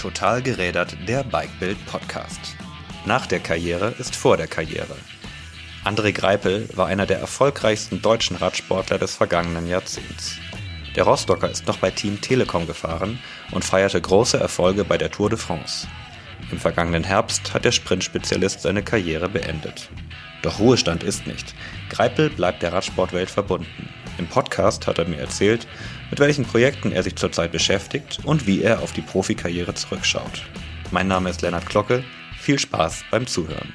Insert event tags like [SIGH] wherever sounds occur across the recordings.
Total gerädert, der Bikebild Podcast. Nach der Karriere ist vor der Karriere. André Greipel war einer der erfolgreichsten deutschen Radsportler des vergangenen Jahrzehnts. Der Rostocker ist noch bei Team Telekom gefahren und feierte große Erfolge bei der Tour de France. Im vergangenen Herbst hat der Sprintspezialist seine Karriere beendet. Doch Ruhestand ist nicht. Greipel bleibt der Radsportwelt verbunden. Im Podcast hat er mir erzählt, mit welchen Projekten er sich zurzeit beschäftigt und wie er auf die Profikarriere zurückschaut. Mein Name ist Lennart Glocke. Viel Spaß beim Zuhören.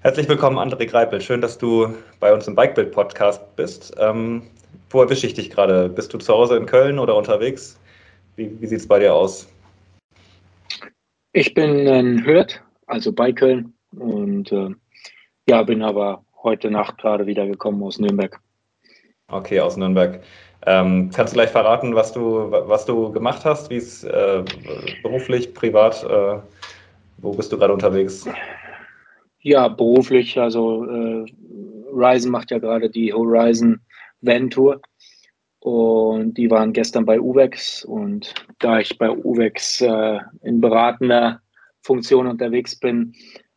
Herzlich willkommen, André Greipel. Schön, dass du bei uns im Bikebild-Podcast bist. Ähm, wo erwische ich dich gerade? Bist du zu Hause in Köln oder unterwegs? Wie, wie sieht es bei dir aus? Ich bin in Hürth, also bei Köln. Und äh, ja, bin aber heute Nacht gerade wieder gekommen aus Nürnberg. Okay, aus Nürnberg. Ähm, kannst du gleich verraten, was du, was du gemacht hast, wie es äh, beruflich, privat, äh, wo bist du gerade unterwegs? Ja, beruflich, also äh, Ryzen macht ja gerade die Horizon Van Tour und die waren gestern bei UVEX und da ich bei UVEX äh, in beratender Funktion unterwegs bin,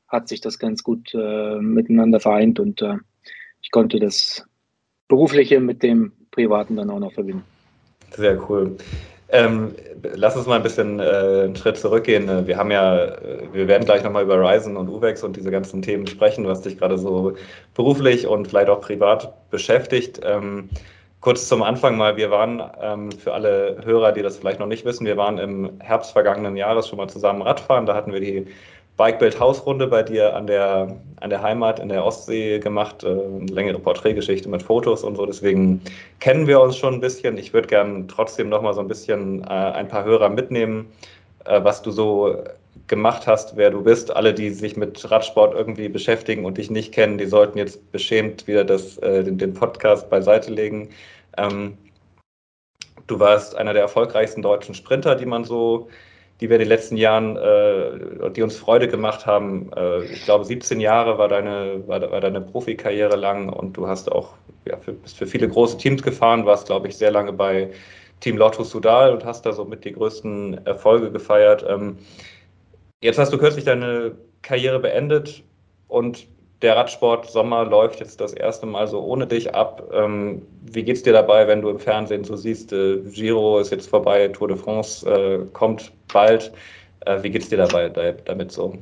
hat sich das ganz gut äh, miteinander vereint und äh, ich konnte das Berufliche mit dem Privaten dann auch noch verbinden. Sehr cool. Ähm, lass uns mal ein bisschen äh, einen Schritt zurückgehen. Wir haben ja, äh, wir werden gleich nochmal über Ryzen und UVEX und diese ganzen Themen sprechen, was dich gerade so beruflich und vielleicht auch privat beschäftigt. Ähm, kurz zum Anfang mal, wir waren ähm, für alle Hörer, die das vielleicht noch nicht wissen, wir waren im Herbst vergangenen Jahres schon mal zusammen Radfahren. Da hatten wir die Bikebild-Hausrunde bei dir an der, an der Heimat in der Ostsee gemacht, äh, eine längere Porträtgeschichte mit Fotos und so. Deswegen kennen wir uns schon ein bisschen. Ich würde gerne trotzdem noch mal so ein bisschen äh, ein paar Hörer mitnehmen, äh, was du so gemacht hast, wer du bist. Alle, die sich mit Radsport irgendwie beschäftigen und dich nicht kennen, die sollten jetzt beschämt wieder das, äh, den, den, Podcast beiseite legen. Ähm, du warst einer der erfolgreichsten deutschen Sprinter, die man so die wir in den letzten Jahren, äh, die uns Freude gemacht haben. Äh, ich glaube, 17 Jahre war deine, war, war deine Profikarriere lang und du hast auch ja, für, bist für viele große Teams gefahren, warst, glaube ich, sehr lange bei Team Lotto Sudal und hast da so mit die größten Erfolge gefeiert. Ähm, jetzt hast du kürzlich deine Karriere beendet und der Radsport Sommer läuft jetzt das erste Mal so ohne dich ab. Ähm, wie es dir dabei, wenn du im Fernsehen so siehst, äh, Giro ist jetzt vorbei, Tour de France äh, kommt bald. Äh, wie es dir dabei da, damit so?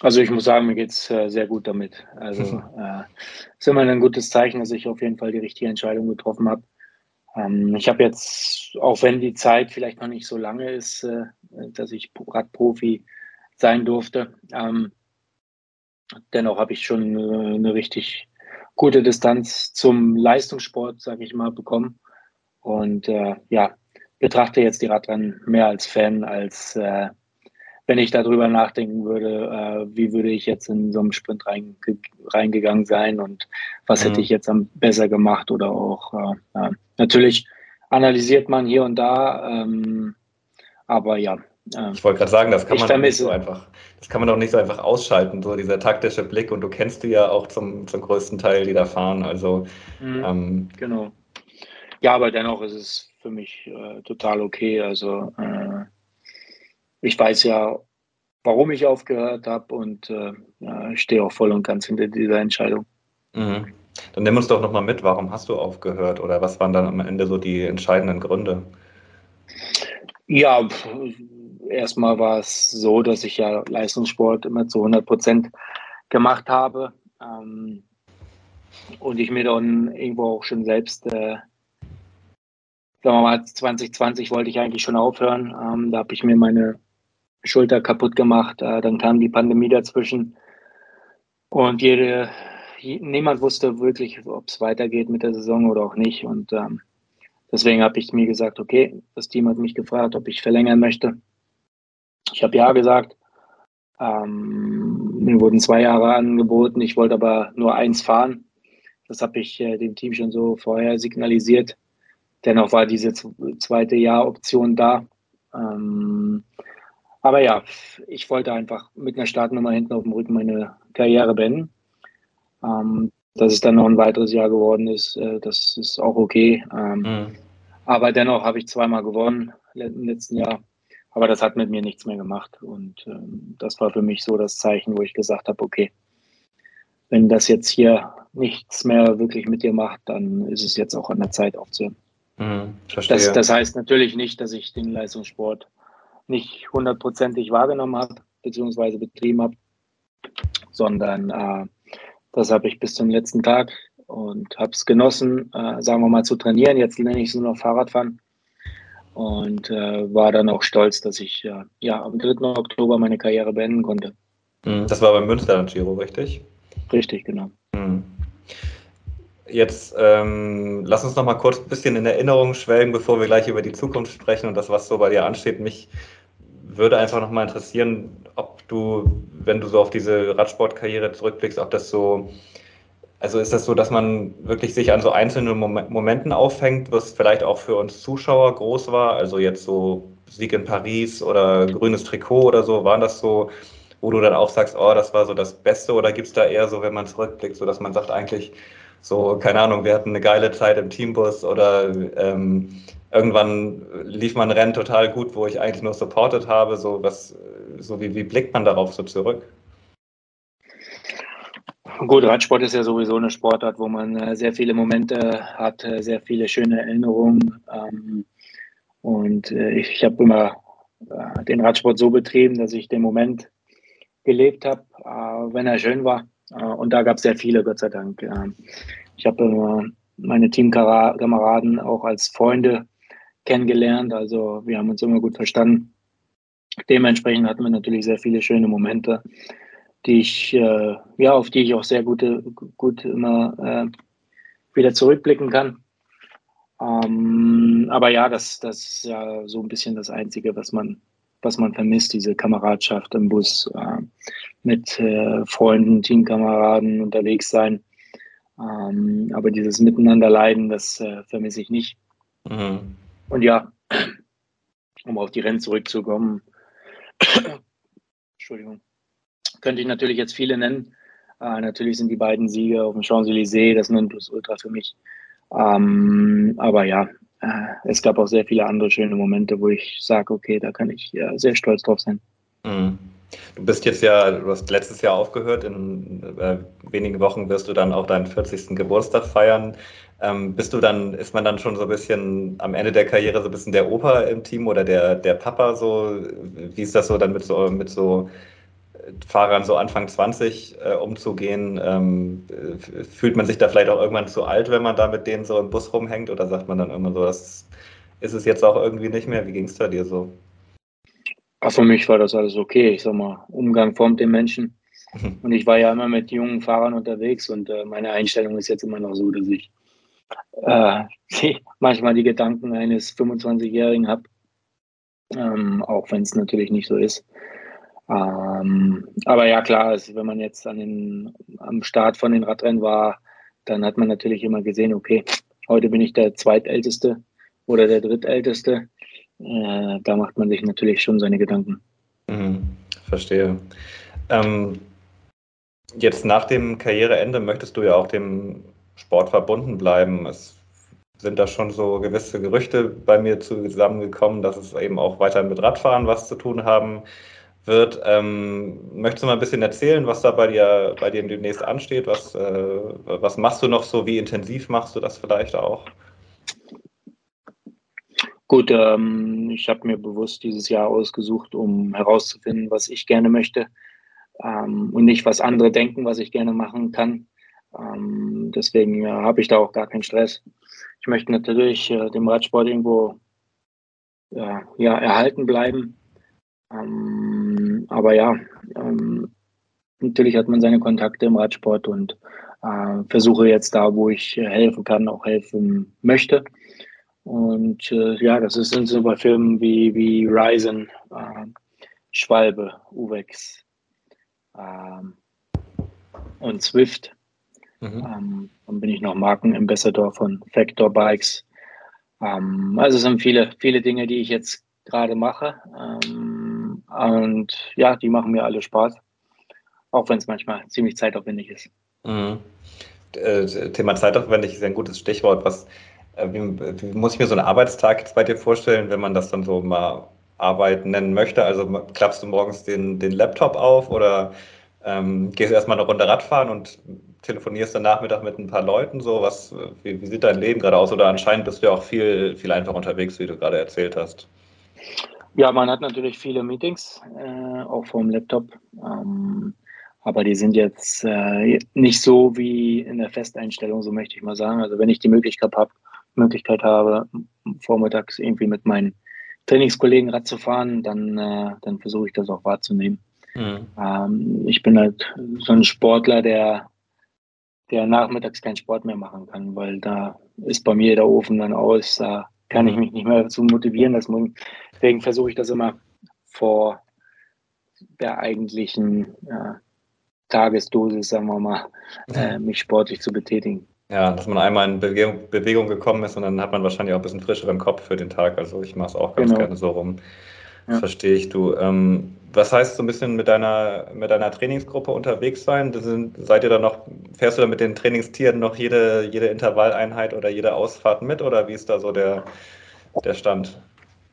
Also ich muss sagen, mir geht's äh, sehr gut damit. Also [LAUGHS] äh, ist immer ein gutes Zeichen, dass ich auf jeden Fall die richtige Entscheidung getroffen habe. Ähm, ich habe jetzt, auch wenn die Zeit vielleicht noch nicht so lange ist, äh, dass ich Radprofi sein durfte, ähm, dennoch habe ich schon äh, eine richtig gute Distanz zum Leistungssport, sage ich mal, bekommen. Und äh, ja, betrachte jetzt die Radrennen mehr als Fan, als äh, wenn ich darüber nachdenken würde, äh, wie würde ich jetzt in so einen Sprint reinge reingegangen sein und was mhm. hätte ich jetzt am besser gemacht oder auch äh, natürlich analysiert man hier und da, ähm, aber ja, ich wollte gerade sagen, das kann man nicht so einfach, das kann man doch nicht so einfach ausschalten, so dieser taktische Blick. Und du kennst die ja auch zum, zum größten Teil, die da fahren. Also mhm, ähm, genau. Ja, aber dennoch ist es für mich äh, total okay. Also äh, ich weiß ja, warum ich aufgehört habe und äh, ich stehe auch voll und ganz hinter dieser Entscheidung. Mhm. Dann nimm uns doch nochmal mit, warum hast du aufgehört oder was waren dann am Ende so die entscheidenden Gründe? Ja, erstmal war es so, dass ich ja Leistungssport immer zu 100 Prozent gemacht habe. Ähm, und ich mir dann irgendwo auch schon selbst, äh, sagen wir mal, 2020 wollte ich eigentlich schon aufhören. Ähm, da habe ich mir meine Schulter kaputt gemacht. Äh, dann kam die Pandemie dazwischen. Und jede, niemand wusste wirklich, ob es weitergeht mit der Saison oder auch nicht. Und ähm, deswegen habe ich mir gesagt, okay, das Team hat mich gefragt, ob ich verlängern möchte. Ich habe ja gesagt. Ähm, mir wurden zwei Jahre angeboten. Ich wollte aber nur eins fahren. Das habe ich äh, dem Team schon so vorher signalisiert. Dennoch war diese zweite Jahroption da. Ähm, aber ja, ich wollte einfach mit einer Startnummer hinten auf dem Rücken meine Karriere beenden. Ähm, dass es dann noch ein weiteres Jahr geworden ist, äh, das ist auch okay. Ähm, mhm. Aber dennoch habe ich zweimal gewonnen. im letzten Jahr. Aber das hat mit mir nichts mehr gemacht. Und ähm, das war für mich so das Zeichen, wo ich gesagt habe, okay, wenn das jetzt hier nichts mehr wirklich mit dir macht, dann ist es jetzt auch an der Zeit aufzuhören. Mhm, das, das heißt natürlich nicht, dass ich den Leistungssport nicht hundertprozentig wahrgenommen habe, beziehungsweise betrieben habe, sondern äh, das habe ich bis zum letzten Tag und habe es genossen, äh, sagen wir mal, zu trainieren. Jetzt nenne ich es nur noch Fahrradfahren und äh, war dann auch stolz, dass ich äh, ja am 3. Oktober meine Karriere beenden konnte. Mhm. Das war beim Münster Giro, richtig? Richtig, genau. Mhm. Jetzt ähm, lass uns noch mal kurz ein bisschen in Erinnerung schwelgen, bevor wir gleich über die Zukunft sprechen und das, was so bei dir ansteht. Mich würde einfach noch mal interessieren, ob du, wenn du so auf diese Radsportkarriere zurückblickst, ob das so also ist das so, dass man wirklich sich an so einzelnen Momenten aufhängt, was vielleicht auch für uns Zuschauer groß war? Also jetzt so Sieg in Paris oder grünes Trikot oder so, waren das so, wo du dann auch sagst, oh, das war so das Beste? Oder gibt es da eher so, wenn man zurückblickt, so dass man sagt eigentlich, so, keine Ahnung, wir hatten eine geile Zeit im Teambus oder ähm, irgendwann lief man Rennen total gut, wo ich eigentlich nur supported habe, so was, so wie, wie blickt man darauf so zurück? Gut, Radsport ist ja sowieso eine Sportart, wo man äh, sehr viele Momente hat, äh, sehr viele schöne Erinnerungen. Ähm, und äh, ich habe immer den Radsport so betrieben, dass ich den Moment gelebt habe, wenn er schön war. und da gab es sehr viele, Gott sei Dank. Ich habe meine Teamkameraden auch als Freunde kennengelernt. Also wir haben uns immer gut verstanden. Dementsprechend hatten wir natürlich sehr viele schöne Momente die ich, äh, ja, auf die ich auch sehr gute, gut immer äh, wieder zurückblicken kann. Ähm, aber ja, das, das ist ja so ein bisschen das Einzige, was man, was man vermisst, diese Kameradschaft im Bus, äh, mit äh, Freunden, Teamkameraden unterwegs sein. Ähm, aber dieses Miteinanderleiden, das äh, vermisse ich nicht. Mhm. Und ja, um auf die Rennen zurückzukommen, [COUGHS] Entschuldigung könnte ich natürlich jetzt viele nennen. Äh, natürlich sind die beiden Siege auf dem Champs-Élysées das Nonplusultra für mich. Ähm, aber ja, äh, es gab auch sehr viele andere schöne Momente, wo ich sage, okay, da kann ich äh, sehr stolz drauf sein. Mhm. Du bist jetzt ja, du hast letztes Jahr aufgehört. In äh, wenigen Wochen wirst du dann auch deinen 40. Geburtstag feiern. Ähm, bist du dann, ist man dann schon so ein bisschen am Ende der Karriere so ein bisschen der Opa im Team oder der, der Papa so? Wie ist das so dann mit so, mit so Fahrern so Anfang 20 äh, umzugehen? Ähm, fühlt man sich da vielleicht auch irgendwann zu alt, wenn man da mit denen so im Bus rumhängt? Oder sagt man dann immer so, das ist es jetzt auch irgendwie nicht mehr? Wie ging es da dir so? Ach, für mich war das alles okay. Ich sag mal, Umgang formt den Menschen. [LAUGHS] Und ich war ja immer mit jungen Fahrern unterwegs und äh, meine Einstellung ist jetzt immer noch so, dass ich äh, manchmal die Gedanken eines 25-Jährigen habe, ähm, auch wenn es natürlich nicht so ist. Ähm, aber ja, klar, also wenn man jetzt an den, am Start von den Radrennen war, dann hat man natürlich immer gesehen, okay, heute bin ich der Zweitälteste oder der Drittälteste. Äh, da macht man sich natürlich schon seine Gedanken. Mhm, verstehe. Ähm, jetzt nach dem Karriereende möchtest du ja auch dem Sport verbunden bleiben. Es sind da schon so gewisse Gerüchte bei mir zusammengekommen, dass es eben auch weiter mit Radfahren was zu tun haben wird. Ähm, möchtest du mal ein bisschen erzählen, was da bei dir, bei dir demnächst ansteht? Was, äh, was machst du noch so? Wie intensiv machst du das vielleicht auch? Gut, ähm, ich habe mir bewusst dieses Jahr ausgesucht, um herauszufinden, was ich gerne möchte ähm, und nicht, was andere denken, was ich gerne machen kann. Ähm, deswegen ja, habe ich da auch gar keinen Stress. Ich möchte natürlich äh, dem Radsport irgendwo ja, ja, erhalten bleiben. Ähm, aber ja, ähm, natürlich hat man seine Kontakte im Radsport und äh, versuche jetzt da, wo ich helfen kann, auch helfen möchte. Und äh, ja, das sind so bei Filmen wie, wie Ryzen, äh, Schwalbe, Uwex ähm, und Swift. Mhm. Ähm, dann bin ich noch Markenambassador von Factor Bikes. Ähm, also es sind viele, viele Dinge, die ich jetzt gerade mache. Ähm, und ja, die machen mir alle Spaß, auch wenn es manchmal ziemlich zeitaufwendig ist. Mhm. Äh, Thema zeitaufwendig ist ein gutes Stichwort. Was Äh, wie, wie, muss ich mir so einen Arbeitstag jetzt bei dir vorstellen, wenn man das dann so mal Arbeit nennen möchte? Also klappst du morgens den, den Laptop auf oder ähm, gehst du erstmal eine Runde Radfahren und telefonierst dann Nachmittag mit ein paar Leuten? So, was, wie, wie sieht dein Leben gerade aus? Oder anscheinend bist du ja auch viel, viel einfach unterwegs, wie du gerade erzählt hast. Ja, man hat natürlich viele Meetings, äh, auch vom Laptop. Ähm, aber die sind jetzt äh, nicht so wie in der Festeinstellung, so möchte ich mal sagen. Also wenn ich die Möglichkeit habe, Möglichkeit habe, vormittags irgendwie mit meinen Trainingskollegen Rad zu fahren, dann, äh, dann versuche ich das auch wahrzunehmen. Mhm. Ähm, ich bin halt so ein Sportler, der, der nachmittags keinen Sport mehr machen kann, weil da ist bei mir der Ofen dann aus, da kann ich mich nicht mehr dazu motivieren. Deswegen versuche ich das immer vor der eigentlichen äh, Tagesdosis, sagen wir mal, äh, mich sportlich zu betätigen. Ja, dass man einmal in Bewegung, Bewegung, gekommen ist und dann hat man wahrscheinlich auch ein bisschen frischeren Kopf für den Tag. Also ich mache es auch ganz genau. gerne so rum. Ja. Verstehe ich du. Ähm, was heißt so ein bisschen mit deiner, mit deiner Trainingsgruppe unterwegs sein? Sind, seid ihr da noch, fährst du da mit den Trainingstieren noch jede, jede Intervalleinheit oder jede Ausfahrt mit oder wie ist da so der, der Stand?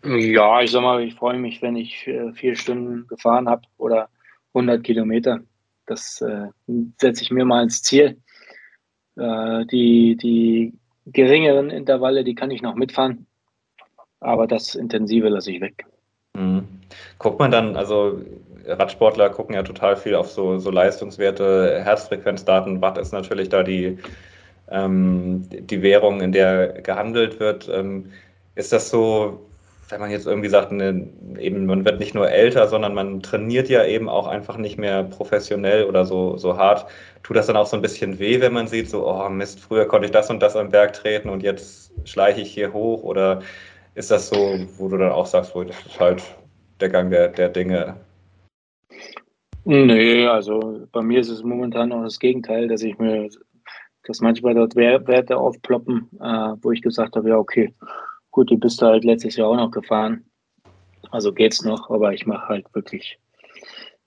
Ja, ich sag mal, ich freue mich, wenn ich äh, vier Stunden gefahren habe oder 100 Kilometer. Das äh, setze ich mir mal ins Ziel. Äh, die, die geringeren Intervalle, die kann ich noch mitfahren, aber das Intensive lasse ich weg. Mhm. Guckt man dann, also Radsportler gucken ja total viel auf so, so Leistungswerte, Herzfrequenzdaten. Watt ist natürlich da die, ähm, die Währung, in der gehandelt wird. Ähm, ist das so, wenn man jetzt irgendwie sagt, ne, eben man wird nicht nur älter, sondern man trainiert ja eben auch einfach nicht mehr professionell oder so, so hart. Tut das dann auch so ein bisschen weh, wenn man sieht, so, oh Mist, früher konnte ich das und das am Berg treten und jetzt schleiche ich hier hoch? Oder ist das so, wo du dann auch sagst, wo das ist halt der Gang der, der Dinge? Nee, also bei mir ist es momentan auch das Gegenteil, dass ich mir, dass manchmal dort Werte aufploppen, äh, wo ich gesagt habe, ja, okay, Gut, die bist du halt letztes Jahr auch noch gefahren. Also geht's noch, aber ich mache halt wirklich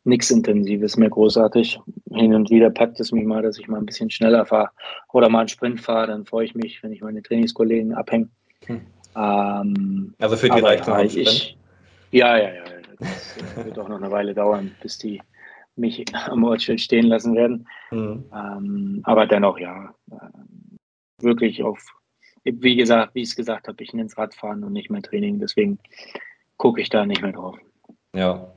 nichts Intensives mehr großartig. Hin und wieder packt es mich mal, dass ich mal ein bisschen schneller fahre oder mal einen Sprint fahre. Dann freue ich mich, wenn ich meine Trainingskollegen abhänge. Hm. Ähm, also für die reicht ja, ich, Ja, ja, ja. Das wird auch noch eine Weile dauern, bis die mich am Ortsschild stehen lassen werden. Hm. Ähm, aber dennoch, ja, äh, wirklich auf wie gesagt, wie ich es gesagt habe, ich nenne es Radfahren und nicht mehr Training. Deswegen gucke ich da nicht mehr drauf. Ja.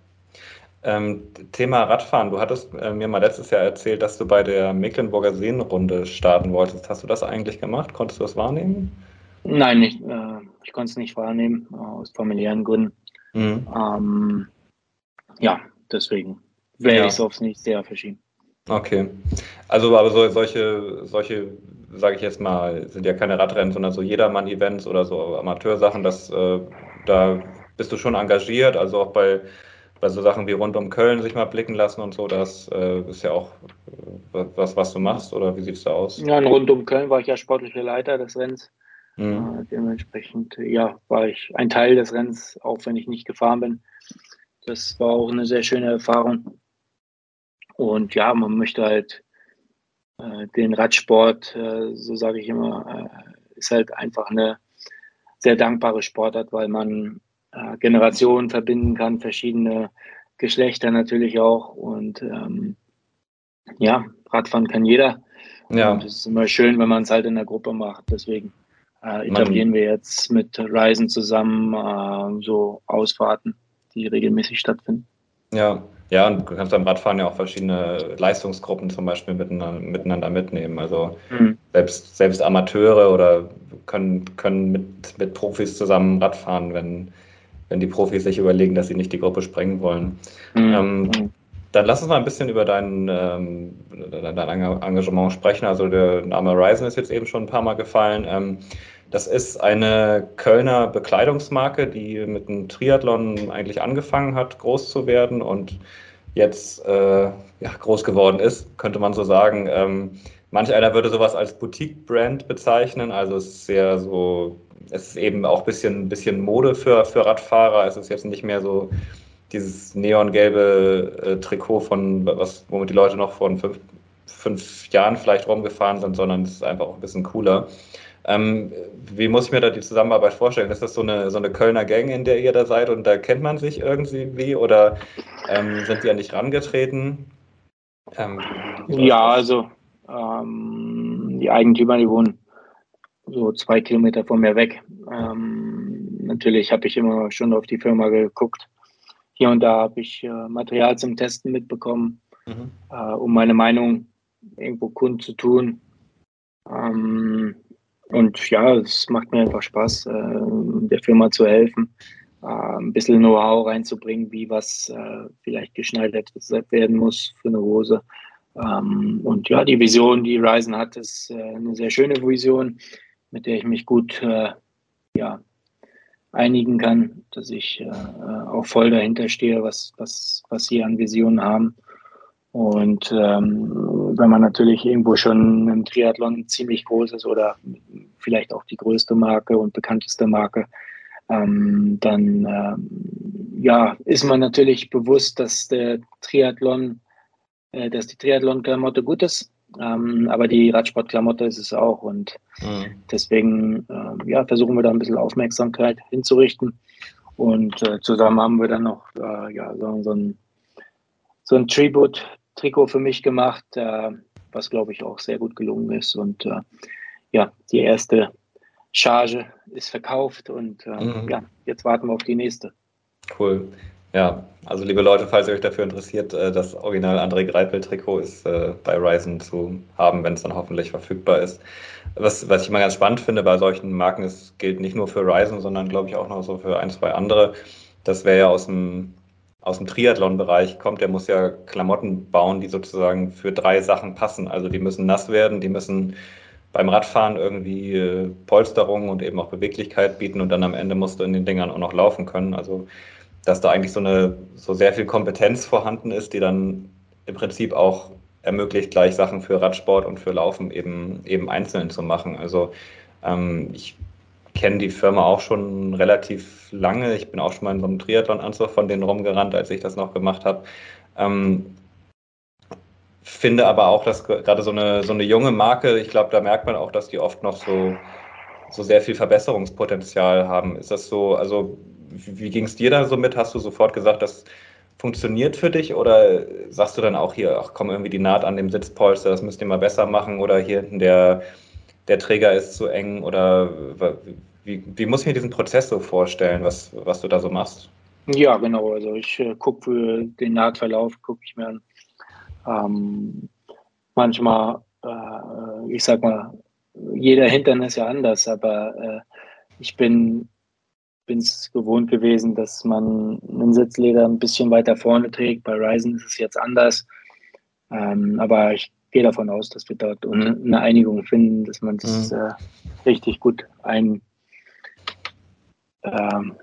Ähm, Thema Radfahren. Du hattest äh, mir mal letztes Jahr erzählt, dass du bei der Mecklenburger Seenrunde starten wolltest. Hast du das eigentlich gemacht? Konntest du das wahrnehmen? Nein, nicht, äh, ich konnte es nicht wahrnehmen, äh, aus familiären Gründen. Mhm. Ähm, ja, deswegen werde ja. ich es aufs nächste Jahr verschieben. Okay. Also, aber so, solche, solche sage ich jetzt mal, sind ja keine Radrennen, sondern so Jedermann-Events oder so Amateursachen, das, äh, da bist du schon engagiert, also auch bei, bei so Sachen wie rund um Köln sich mal blicken lassen und so, das äh, ist ja auch äh, was, was du machst, oder wie sieht es da aus? Ja, rund um Köln war ich ja sportlicher Leiter des Rennens. Mhm. Äh, dementsprechend, ja, war ich ein Teil des Rennens, auch wenn ich nicht gefahren bin. Das war auch eine sehr schöne Erfahrung. Und ja, man möchte halt äh, den Radsport, äh, so sage ich immer, äh, ist halt einfach eine sehr dankbare Sportart, weil man Generationen verbinden kann, verschiedene Geschlechter natürlich auch. Und ähm, ja, Radfahren kann jeder. Ja. Und es ist immer schön, wenn man es halt in der Gruppe macht. Deswegen äh, etablieren man, wir jetzt mit Reisen zusammen äh, so Ausfahrten, die regelmäßig stattfinden. Ja, ja, und du kannst beim Radfahren ja auch verschiedene Leistungsgruppen zum Beispiel miteinander, miteinander mitnehmen. Also mhm. selbst, selbst Amateure oder können, können mit, mit Profis zusammen Radfahren, wenn, wenn die Profis sich überlegen, dass sie nicht die Gruppe sprengen wollen. Mhm. Ähm, mhm. Dann lass uns mal ein bisschen über dein, ähm, dein Engagement sprechen. Also der Name Ryzen ist jetzt eben schon ein paar Mal gefallen. Ähm, das ist eine Kölner Bekleidungsmarke, die mit dem Triathlon eigentlich angefangen hat, groß zu werden und jetzt äh, ja, groß geworden ist, könnte man so sagen. Ähm, manch einer würde sowas als Boutique-Brand bezeichnen. Also es ist sehr so, es ist eben auch ein bisschen, bisschen Mode für, für Radfahrer. Es ist jetzt nicht mehr so dieses neongelbe äh, Trikot von was, womit die Leute noch vor fünf, fünf Jahren vielleicht rumgefahren sind, sondern es ist einfach auch ein bisschen cooler. Ähm, wie muss ich mir da die Zusammenarbeit vorstellen? Ist das so eine, so eine Kölner Gang, in der ihr da seid und da kennt man sich irgendwie oder ähm, sind die an dich rangetreten? Ähm, ja, also ähm, die Eigentümer, die wohnen so zwei Kilometer von mir weg. Ähm, natürlich habe ich immer schon auf die Firma geguckt. Hier und da habe ich äh, Material zum Testen mitbekommen, mhm. äh, um meine Meinung irgendwo kundzutun. Ähm, und ja, es macht mir einfach Spaß, äh, der Firma zu helfen, äh, ein bisschen Know-how reinzubringen, wie was äh, vielleicht geschneidert werden muss für eine Hose. Ähm, und ja, die Vision, die Ryzen hat, ist eine sehr schöne Vision, mit der ich mich gut ja, einigen kann, dass ich äh, auch voll dahinter stehe, was, was, was sie an Visionen haben. Und ähm, wenn man natürlich irgendwo schon im Triathlon ziemlich groß ist oder vielleicht auch die größte Marke und bekannteste Marke, ähm, dann ähm, ja, ist man natürlich bewusst, dass der Triathlon, äh, dass die Triathlon-Klamotte gut ist. Ähm, aber die Radsportklamotte ist es auch. Und mhm. deswegen äh, ja, versuchen wir da ein bisschen Aufmerksamkeit hinzurichten. Und äh, zusammen haben wir dann noch äh, ja, so, so ein, so ein Tribute Trikot für mich gemacht, äh, was glaube ich auch sehr gut gelungen ist. Und äh, ja, die erste Charge ist verkauft und äh, mhm. ja, jetzt warten wir auf die nächste. Cool. Ja, also liebe Leute, falls ihr euch dafür interessiert, äh, das Original André Greipel-Trikot ist äh, bei Ryzen zu haben, wenn es dann hoffentlich verfügbar ist. Was, was ich immer ganz spannend finde bei solchen Marken, es gilt nicht nur für Ryzen, sondern glaube ich auch noch so für ein, zwei andere. Das wäre ja aus dem aus dem Triathlon-Bereich kommt, der muss ja Klamotten bauen, die sozusagen für drei Sachen passen. Also die müssen nass werden, die müssen beim Radfahren irgendwie äh, Polsterung und eben auch Beweglichkeit bieten und dann am Ende musst du in den Dingern auch noch laufen können. Also dass da eigentlich so eine so sehr viel Kompetenz vorhanden ist, die dann im Prinzip auch ermöglicht, gleich Sachen für Radsport und für Laufen eben eben einzeln zu machen. Also ähm, ich kenne die Firma auch schon relativ lange. Ich bin auch schon mal in so einem Triathlon-Anzug von denen rumgerannt, als ich das noch gemacht habe. Ähm, finde aber auch, dass gerade so eine, so eine junge Marke, ich glaube, da merkt man auch, dass die oft noch so, so sehr viel Verbesserungspotenzial haben. Ist das so, also wie, ging es dir da so mit? Hast du sofort gesagt, das funktioniert für dich oder sagst du dann auch hier, ach komm, irgendwie die Naht an dem Sitzpolster, das müsst ihr mal besser machen oder hier hinten der der Träger ist zu eng oder wie, wie muss ich mir diesen Prozess so vorstellen, was, was du da so machst? Ja, genau. Also ich äh, gucke für den Nahtverlauf, gucke ich mir an. Ähm, manchmal, äh, ich sag mal, jeder Hintern ist ja anders, aber äh, ich bin es gewohnt gewesen, dass man einen Sitzleder ein bisschen weiter vorne trägt. Bei Ryzen ist es jetzt anders. Ähm, aber ich gehe davon aus, dass wir dort eine Einigung finden, dass man das mhm. äh, richtig gut ein ähm,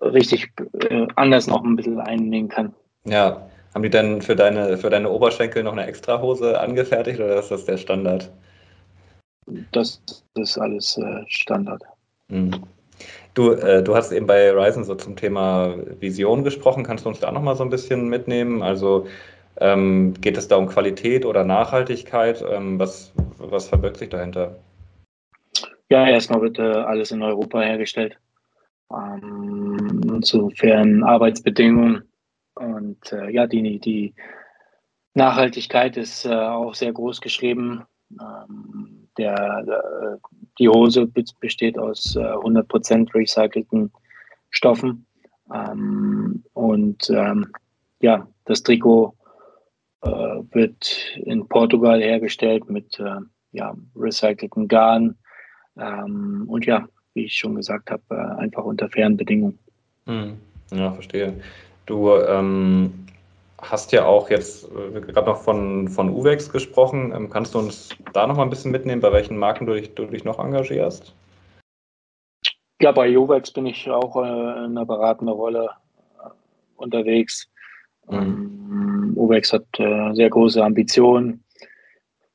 richtig äh, anders noch ein bisschen einnehmen kann. Ja, haben die dann für deine, für deine Oberschenkel noch eine Extrahose angefertigt oder ist das der Standard? Das ist alles äh, Standard. Mhm. Du, äh, du hast eben bei Ryzen so zum Thema Vision gesprochen. Kannst du uns da nochmal so ein bisschen mitnehmen? Also ähm, geht es da um Qualität oder Nachhaltigkeit? Ähm, was, was verbirgt sich dahinter? Ja, erstmal wird äh, alles in Europa hergestellt. Ähm, zu fairen Arbeitsbedingungen. Und äh, ja, die, die Nachhaltigkeit ist äh, auch sehr groß geschrieben. Ähm, der, der, die Hose besteht aus äh, 100% recycelten Stoffen. Ähm, und ähm, ja, das Trikot äh, wird in Portugal hergestellt mit äh, ja, recycelten Garn. Ähm, und ja, wie ich schon gesagt habe, äh, einfach unter fairen Bedingungen. Hm. Ja, verstehe. Du ähm, hast ja auch jetzt äh, gerade noch von, von Uwex gesprochen. Ähm, kannst du uns da noch mal ein bisschen mitnehmen, bei welchen Marken du dich, du dich noch engagierst? Ja, bei Uwex bin ich auch äh, in einer beratenden Rolle äh, unterwegs. Mhm. Ähm, Uwex hat äh, sehr große Ambitionen,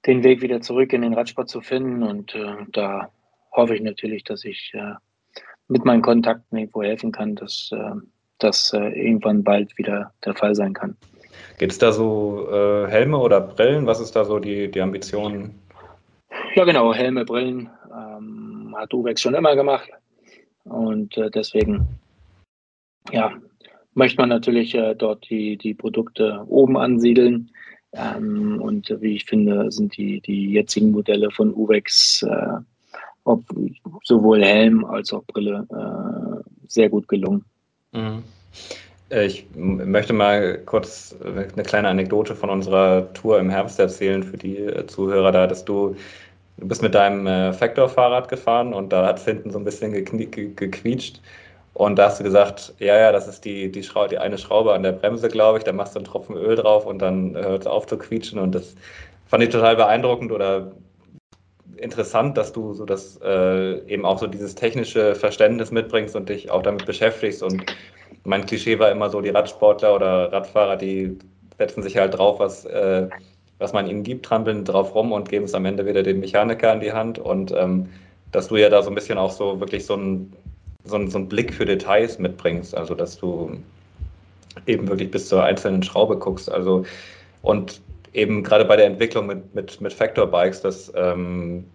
den Weg wieder zurück in den Radsport zu finden. Und äh, da hoffe ich natürlich, dass ich äh, mit meinen Kontakten irgendwo helfen kann, dass das äh, irgendwann bald wieder der Fall sein kann. Gibt es da so äh, Helme oder Brillen? Was ist da so die, die Ambition? Ja, genau, Helme, Brillen ähm, hat Uwex schon immer gemacht. Und äh, deswegen, ja, möchte man natürlich äh, dort die, die Produkte oben ansiedeln. Ähm, und wie ich finde, sind die, die jetzigen Modelle von Uwex, äh, ob sowohl Helm als auch Brille, äh, sehr gut gelungen. Mhm. Äh, ich möchte mal kurz eine kleine Anekdote von unserer Tour im Herbst erzählen für die äh, Zuhörer da, dass du, du bist mit deinem äh, Factor-Fahrrad gefahren und da hat es hinten so ein bisschen gequietscht. Und da hast du gesagt, ja, ja, das ist die, die, Schraube, die eine Schraube an der Bremse, glaube ich. Da machst du einen Tropfen Öl drauf und dann hört es auf zu quietschen. Und das fand ich total beeindruckend oder interessant, dass du so das äh, eben auch so dieses technische Verständnis mitbringst und dich auch damit beschäftigst. Und mein Klischee war immer so, die Radsportler oder Radfahrer, die setzen sich halt drauf, was, äh, was man ihnen gibt, trampeln drauf rum und geben es am Ende wieder dem Mechaniker in die Hand. Und ähm, dass du ja da so ein bisschen auch so wirklich so ein so, einen, so einen Blick für Details mitbringst, also dass du eben wirklich bis zur einzelnen Schraube guckst. Also und eben gerade bei der Entwicklung mit, mit, mit Factor Bikes, dass ähm,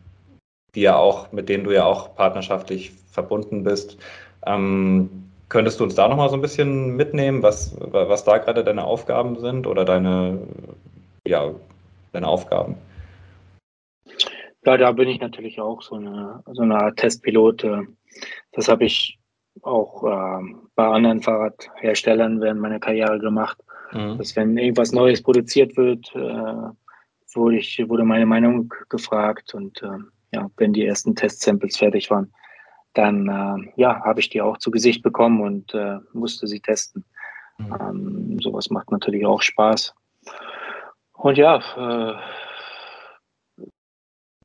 die ja auch, mit denen du ja auch partnerschaftlich verbunden bist. Ähm, könntest du uns da nochmal so ein bisschen mitnehmen, was, was da gerade deine Aufgaben sind oder deine, ja, deine Aufgaben? Ja, da bin ich natürlich auch so eine, so eine Art Testpilot. Das habe ich auch äh, bei anderen Fahrradherstellern während meiner Karriere gemacht. Mhm. Dass wenn irgendwas Neues produziert wird, äh, wurde, ich, wurde meine Meinung gefragt und äh, ja, wenn die ersten Testsamples fertig waren, dann äh, ja, habe ich die auch zu Gesicht bekommen und äh, musste sie testen. Mhm. Ähm, sowas macht natürlich auch Spaß. Und ja, äh,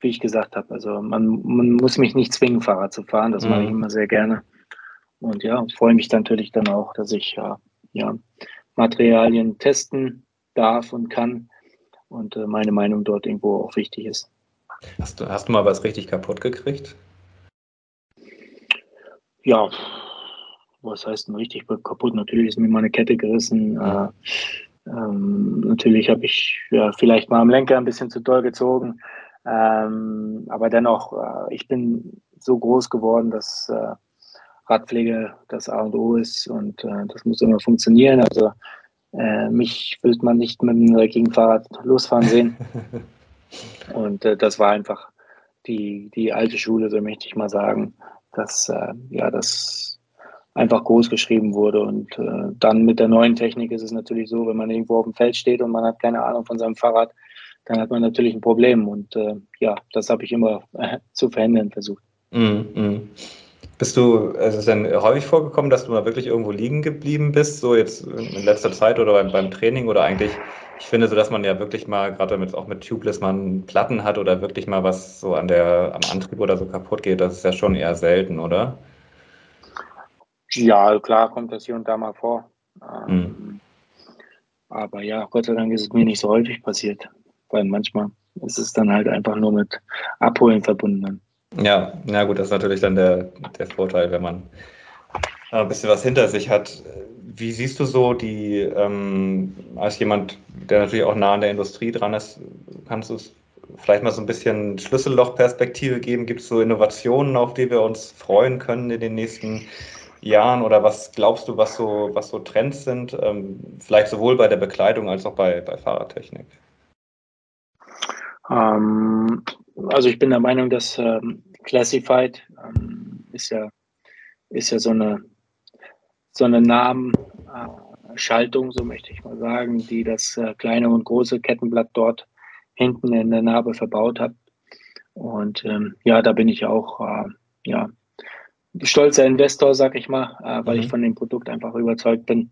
wie ich gesagt habe. Also man, man muss mich nicht zwingen, Fahrrad zu fahren. Das mhm. mache ich mhm. immer sehr gerne. Und ja, freue mich natürlich dann auch, dass ich ja, ja Materialien testen darf und kann und äh, meine Meinung dort irgendwo auch wichtig ist. Hast du, hast du mal was richtig kaputt gekriegt? Ja, was heißt denn richtig kaputt? Natürlich ist mir meine Kette gerissen. Mhm. Äh, ähm, natürlich habe ich ja, vielleicht mal am Lenker ein bisschen zu doll gezogen. Ähm, aber dennoch, äh, ich bin so groß geworden, dass äh, Radpflege das A und O ist und äh, das muss immer funktionieren. Also äh, mich wird man nicht mit einem dreckigen Fahrrad losfahren sehen. [LAUGHS] und äh, das war einfach die, die alte Schule, so möchte ich mal sagen, dass äh, ja das einfach groß geschrieben wurde. Und dann mit der neuen Technik ist es natürlich so, wenn man irgendwo auf dem Feld steht und man hat keine Ahnung von seinem Fahrrad, dann hat man natürlich ein Problem. Und äh, ja, das habe ich immer äh, zu verhindern versucht. Mm, mm. Bist du, also ist es denn häufig vorgekommen, dass du mal wirklich irgendwo liegen geblieben bist, so jetzt in letzter Zeit oder beim, beim Training oder eigentlich, ich finde so, dass man ja wirklich mal, gerade damit auch mit Tubeless man Platten hat oder wirklich mal was so an der, am Antrieb oder so kaputt geht, das ist ja schon eher selten, oder? Ja, klar kommt das hier und da mal vor. Mm. Aber ja, Gott sei Dank ist es mir nicht so häufig passiert weil manchmal ist es dann halt einfach nur mit Abholen verbunden. Ja, na gut, das ist natürlich dann der, der Vorteil, wenn man ein bisschen was hinter sich hat. Wie siehst du so die, ähm, als jemand, der natürlich auch nah an der Industrie dran ist, kannst du es vielleicht mal so ein bisschen Schlüssellochperspektive geben? Gibt es so Innovationen, auf die wir uns freuen können in den nächsten Jahren? Oder was glaubst du, was so, was so Trends sind? Ähm, vielleicht sowohl bei der Bekleidung als auch bei, bei Fahrradtechnik? Ähm, also ich bin der Meinung, dass ähm, Classified ähm, ist ja ist ja so eine so eine Namenschaltung, so möchte ich mal sagen, die das äh, kleine und große Kettenblatt dort hinten in der Narbe verbaut hat. Und ähm, ja, da bin ich auch äh, ja stolzer Investor, sag ich mal, äh, weil mhm. ich von dem Produkt einfach überzeugt bin.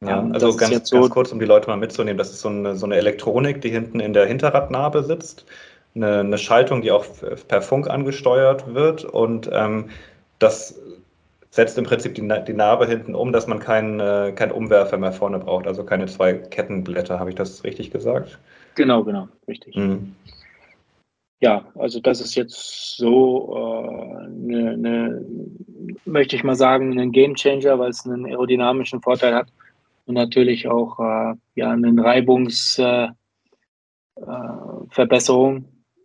Ja, ähm, also ganz, so ganz kurz, um die Leute mal mitzunehmen, das ist so eine, so eine Elektronik, die hinten in der Hinterradnarbe sitzt. Eine, eine Schaltung, die auch per Funk angesteuert wird und ähm, das setzt im Prinzip die, die Narbe hinten um, dass man keinen äh, kein Umwerfer mehr vorne braucht, also keine zwei Kettenblätter. Habe ich das richtig gesagt? Genau, genau, richtig. Mhm. Ja, also das ist jetzt so äh, ne, ne, möchte ich mal sagen, ein Game Changer, weil es einen aerodynamischen Vorteil hat und natürlich auch äh, ja, eine Reibungsverbesserung äh, äh,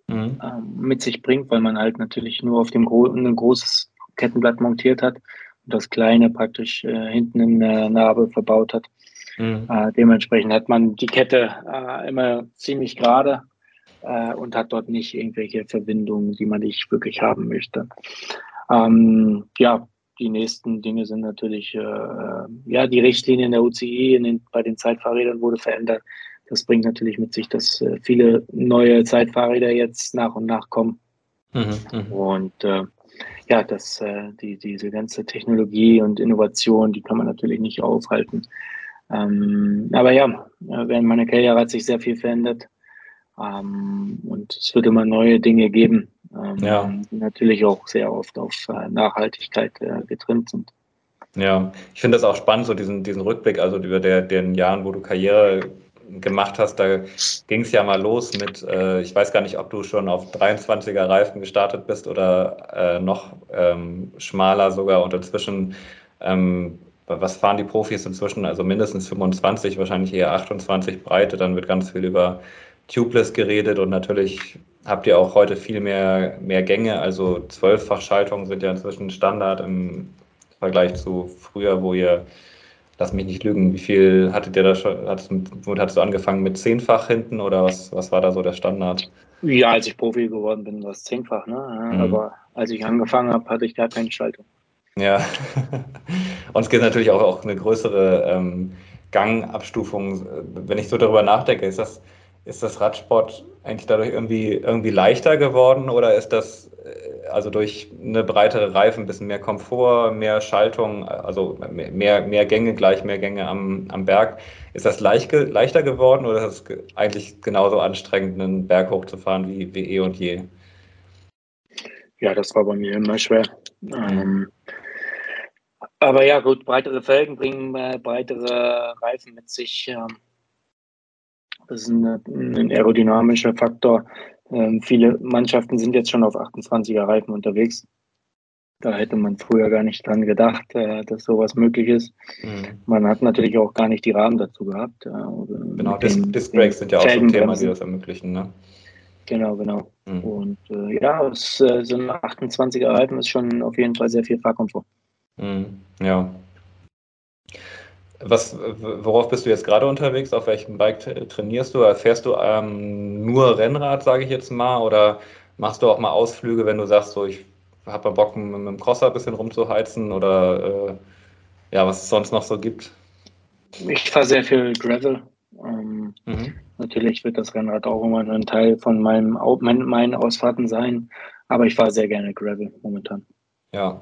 mhm. Ähm, mit sich bringt, weil man halt natürlich nur auf dem Gro ein großes Kettenblatt montiert hat und das kleine praktisch äh, hinten in der Narbe verbaut hat. Mhm. Äh, dementsprechend hat man die Kette äh, immer ziemlich gerade äh, und hat dort nicht irgendwelche Verbindungen, die man nicht wirklich haben möchte. Ähm, ja, die nächsten Dinge sind natürlich, äh, ja, die Richtlinien der UCI den, bei den Zeitfahrrädern wurde verändert. Das bringt natürlich mit sich, dass äh, viele neue Zeitfahrräder jetzt nach und nach kommen. Mhm, mhm. und äh, ja, das, äh, die, diese ganze Technologie und Innovation, die kann man natürlich nicht aufhalten. Ähm, aber ja, während meiner Karriere hat sich sehr viel verändert. Ähm, und es wird immer neue Dinge geben, ähm, ja. die natürlich auch sehr oft auf äh, Nachhaltigkeit äh, getrimmt sind. Ja, ich finde das auch spannend, so diesen, diesen Rückblick, also über der, den Jahren, wo du Karriere gemacht hast, da ging es ja mal los mit, äh, ich weiß gar nicht, ob du schon auf 23er Reifen gestartet bist oder äh, noch ähm, schmaler sogar und inzwischen, ähm, was fahren die Profis inzwischen? Also mindestens 25, wahrscheinlich eher 28 Breite, dann wird ganz viel über Tubeless geredet und natürlich habt ihr auch heute viel mehr, mehr Gänge. Also Zwölffachschaltungen sind ja inzwischen Standard im Vergleich zu früher, wo ihr, lass mich nicht lügen, wie viel hattet ihr da schon, hattest, du angefangen mit zehnfach hinten oder was, was war da so der Standard? Ja, als ich Profi geworden bin, war es zehnfach, ne? Mhm. Aber als ich angefangen habe, hatte ich gar keine Schaltung. Ja, und es gibt natürlich auch, auch eine größere ähm, Gangabstufung. Wenn ich so darüber nachdenke, ist das ist das Radsport eigentlich dadurch irgendwie, irgendwie leichter geworden oder ist das äh, also durch eine breitere Reifen ein bisschen mehr Komfort, mehr Schaltung, also mehr, mehr Gänge, gleich mehr Gänge am, am Berg? Ist das leicht, leichter geworden oder ist es eigentlich genauso anstrengend, einen Berg hochzufahren wie, wie eh und je? Ja, das war bei mir immer schwer. Ähm, aber ja, gut, breitere Felgen bringen äh, breitere Reifen mit sich. Ähm, das ist ein, ein aerodynamischer Faktor. Ähm, viele Mannschaften sind jetzt schon auf 28er Reifen unterwegs. Da hätte man früher gar nicht dran gedacht, äh, dass sowas möglich ist. Mhm. Man hat natürlich auch gar nicht die Rahmen dazu gehabt. Äh, genau, Disc, Disc Brakes sind ja auch so ein Thema, die das ermöglichen. Ne? Genau, genau. Mhm. Und äh, ja, es, äh, so ein 28er Reifen ist schon auf jeden Fall sehr viel Fahrkomfort. Mhm. Ja, was, worauf bist du jetzt gerade unterwegs? Auf welchem Bike trainierst du? Fährst du ähm, nur Rennrad, sage ich jetzt mal, oder machst du auch mal Ausflüge, wenn du sagst, so ich habe mal Bock, mit, mit, dem Crosser ein bisschen rumzuheizen oder äh, ja, was es sonst noch so gibt? Ich fahre sehr viel Gravel. Ähm, mhm. Natürlich wird das Rennrad auch immer ein Teil von meinem, meinen Ausfahrten sein, aber ich fahre sehr gerne Gravel momentan. Ja,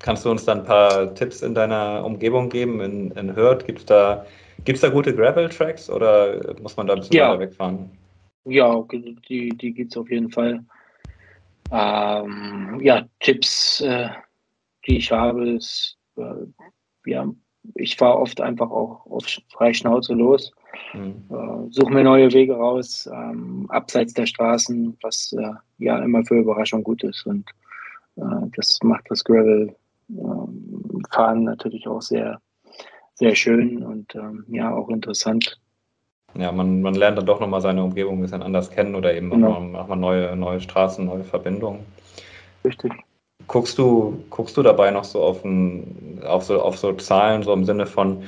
Kannst du uns dann ein paar Tipps in deiner Umgebung geben, in, in Hürth? Gibt es da, gibt's da gute Gravel-Tracks oder muss man da ein bisschen ja. weiter wegfahren? Ja, die, die gibt es auf jeden Fall. Ähm, ja, Tipps, äh, die ich habe, ist, äh, ja, ich fahre oft einfach auch auf Freischnauze los, mhm. äh, suche mir neue Wege raus, ähm, abseits der Straßen, was äh, ja immer für Überraschung gut ist. Und äh, das macht das Gravel ähm, Fahren natürlich auch sehr, sehr schön und ähm, ja, auch interessant. Ja, man, man lernt dann doch nochmal seine Umgebung ein bisschen anders kennen oder eben genau. nochmal neue, neue Straßen, neue Verbindungen. Richtig. Guckst du, guckst du dabei noch so auf, ein, auf, so auf so Zahlen, so im Sinne von,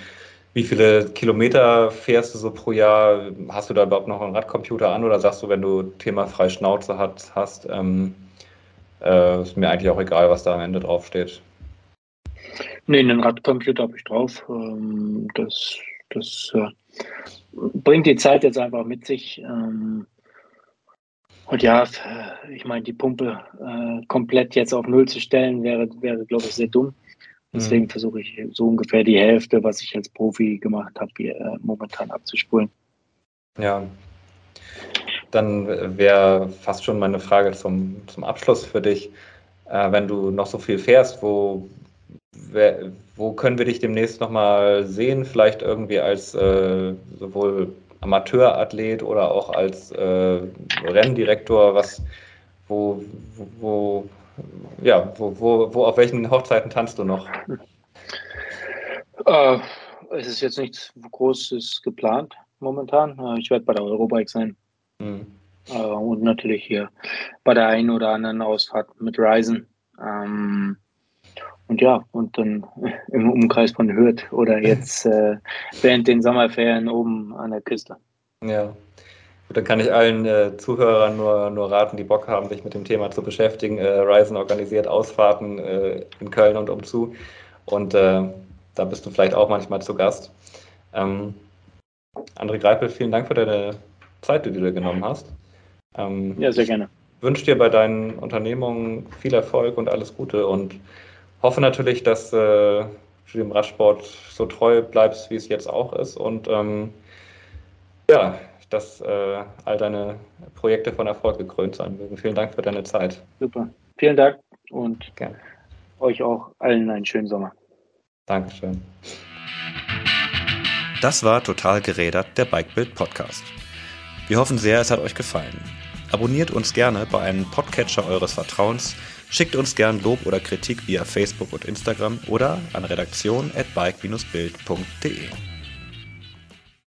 wie viele Kilometer fährst du so pro Jahr? Hast du da überhaupt noch einen Radcomputer an oder sagst du, wenn du Thema frei Schnauze hat, hast, ähm, äh, ist mir eigentlich auch egal, was da am Ende draufsteht? Nee, einen Radcomputer habe ich drauf. Ähm, das das äh, bringt die Zeit jetzt einfach mit sich. Ähm, und ja, ich meine, die Pumpe äh, komplett jetzt auf Null zu stellen, wäre, wäre glaube ich, sehr dumm. Deswegen mhm. versuche ich so ungefähr die Hälfte, was ich als Profi gemacht habe, hier, äh, momentan abzuspulen. Ja. Dann wäre fast schon meine Frage zum, zum Abschluss für dich. Äh, wenn du noch so viel fährst, wo, wer, wo können wir dich demnächst nochmal sehen? Vielleicht irgendwie als äh, sowohl Amateurathlet oder auch als äh, Renndirektor, was, wo, wo, ja, wo, wo, wo, auf welchen Hochzeiten tanzt du noch? Äh, es ist jetzt nichts Großes geplant momentan. Äh, ich werde bei der Eurobike sein. Mhm. Äh, und natürlich hier bei der einen oder anderen Ausfahrt mit Ryzen. Ähm, und ja, und dann [LAUGHS] im Umkreis von Hürth oder jetzt äh, während den Sommerferien oben an der Küste. Ja. Dann kann ich allen äh, Zuhörern nur, nur raten, die Bock haben, sich mit dem Thema zu beschäftigen. Äh, Ryzen organisiert Ausfahrten äh, in Köln und umzu. Und äh, da bist du vielleicht auch manchmal zu Gast. Ähm, André Greipel, vielen Dank für deine Zeit, die du dir genommen hast. Ähm, ja, sehr gerne. Ich wünsche dir bei deinen Unternehmungen viel Erfolg und alles Gute und hoffe natürlich, dass äh, du dem Radsport so treu bleibst, wie es jetzt auch ist. Und ähm, ja, dass äh, all deine Projekte von Erfolg gekrönt sein mögen. Vielen Dank für deine Zeit. Super. Vielen Dank und Gerne. euch auch allen einen schönen Sommer. Dankeschön. Das war Total gerädert, der Bikebild Podcast. Wir hoffen sehr, es hat euch gefallen. Abonniert uns gerne bei einem Podcatcher eures Vertrauens, schickt uns gern Lob oder Kritik via Facebook und Instagram oder an redaktion@bike-bild.de.